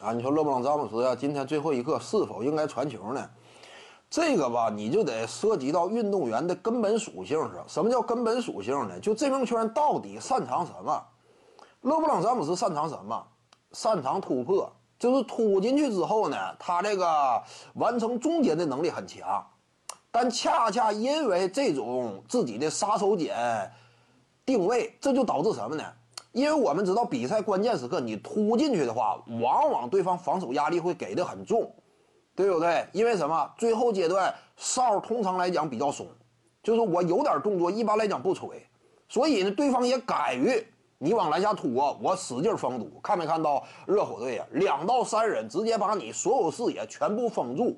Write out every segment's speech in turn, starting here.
啊，你说勒布朗詹姆斯啊，今天最后一刻是否应该传球呢？这个吧，你就得涉及到运动员的根本属性上。什么叫根本属性呢？就这名球员到底擅长什么？勒布朗詹姆斯擅长什么？擅长突破，就是突进去之后呢，他这个完成终结的能力很强。但恰恰因为这种自己的杀手锏定位，这就导致什么呢？因为我们知道比赛关键时刻你突进去的话，往往对方防守压力会给的很重。对不对？因为什么？最后阶段哨通常来讲比较松，就是我有点动作，一般来讲不吹，所以呢，对方也敢于你往篮下突啊，我使劲封堵。看没看到热火队啊？两到三人直接把你所有视野全部封住，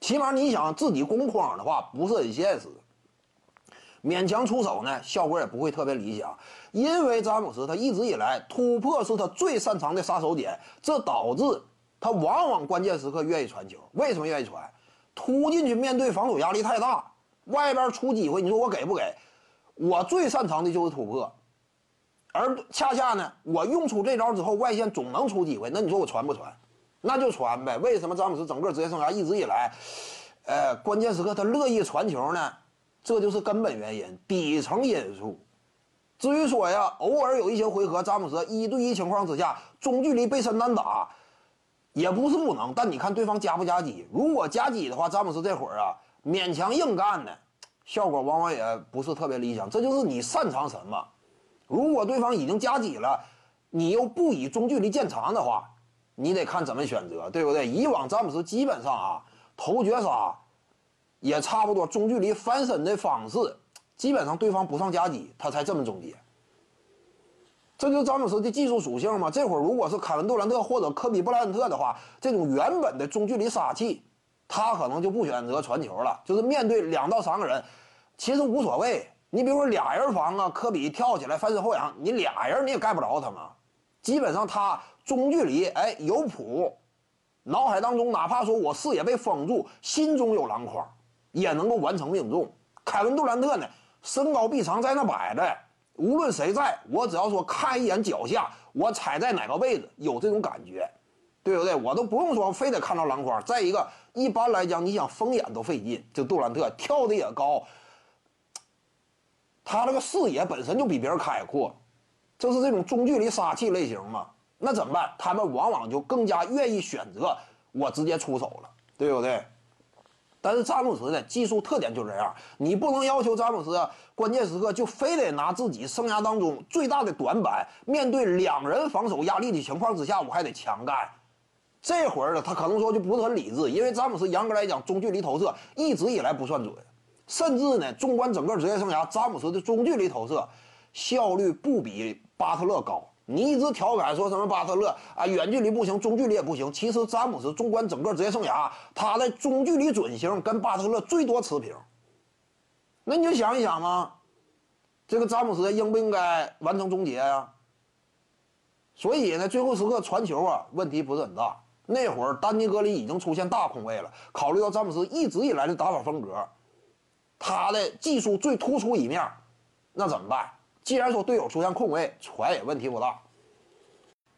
起码你想自己攻框的话不是很现实。勉强出手呢，效果也不会特别理想，因为詹姆斯他一直以来突破是他最擅长的杀手锏，这导致。他往往关键时刻愿意传球，为什么愿意传？突进去面对防守压力太大，外边出机会，你说我给不给？我最擅长的就是突破，而恰恰呢，我用出这招之后，外线总能出机会，那你说我传不传？那就传呗。为什么詹姆斯整个职业生涯一直以来，呃，关键时刻他乐意传球呢？这就是根本原因，底层因素。至于说呀，偶尔有一些回合，詹姆斯一对一情况之下，中距离背身单打。也不是不能，但你看对方加不加击。如果加击的话，詹姆斯这会儿啊勉强硬干的，效果往往也不是特别理想。这就是你擅长什么。如果对方已经加击了，你又不以中距离见长的话，你得看怎么选择，对不对？以往詹姆斯基本上啊投绝杀，也差不多中距离翻身的方式，基本上对方不上夹击，他才这么终结。这就是詹姆斯的技术属性嘛？这会儿如果是凯文杜兰特或者科比布莱恩特的话，这种原本的中距离杀气，他可能就不选择传球了。就是面对两到三个人，其实无所谓。你比如说俩人防啊，科比跳起来翻身后仰，你俩人你也盖不着他嘛。基本上他中距离哎有谱，脑海当中哪怕说我视野被封住，心中有篮筐，也能够完成命中。凯文杜兰特呢，身高臂长在那摆着。无论谁在，我只要说看一眼脚下，我踩在哪个位置，有这种感觉，对不对？我都不用说，非得看到篮筐。再一个，一般来讲，你想封眼都费劲。这杜兰特跳的也高，他这个视野本身就比别人开阔，就是这种中距离杀气类型嘛。那怎么办？他们往往就更加愿意选择我直接出手了，对不对？但是詹姆斯的技术特点就这样，你不能要求詹姆斯关键时刻就非得拿自己生涯当中最大的短板，面对两人防守压力的情况之下，我还得强干。这会儿呢，他可能说就不是很理智，因为詹姆斯严格来讲中距离投射一直以来不算准，甚至呢，纵观整个职业生涯，詹姆斯的中距离投射效率不比巴特勒高。你一直调侃说什么巴特勒啊，远距离不行，中距离也不行。其实詹姆斯纵观整个职业生涯，他的中距离准星跟巴特勒最多持平。那你就想一想嘛，这个詹姆斯应不应该完成终结呀？所以呢，最后时刻传球啊，问题不是很大。那会儿丹尼格林已经出现大空位了。考虑到詹姆斯一直以来的打法风格，他的技术最突出一面，那怎么办？既然说队友出现空位，传也问题不大。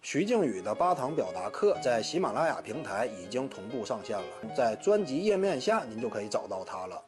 徐静宇的八堂表达课在喜马拉雅平台已经同步上线了，在专辑页面下您就可以找到它了。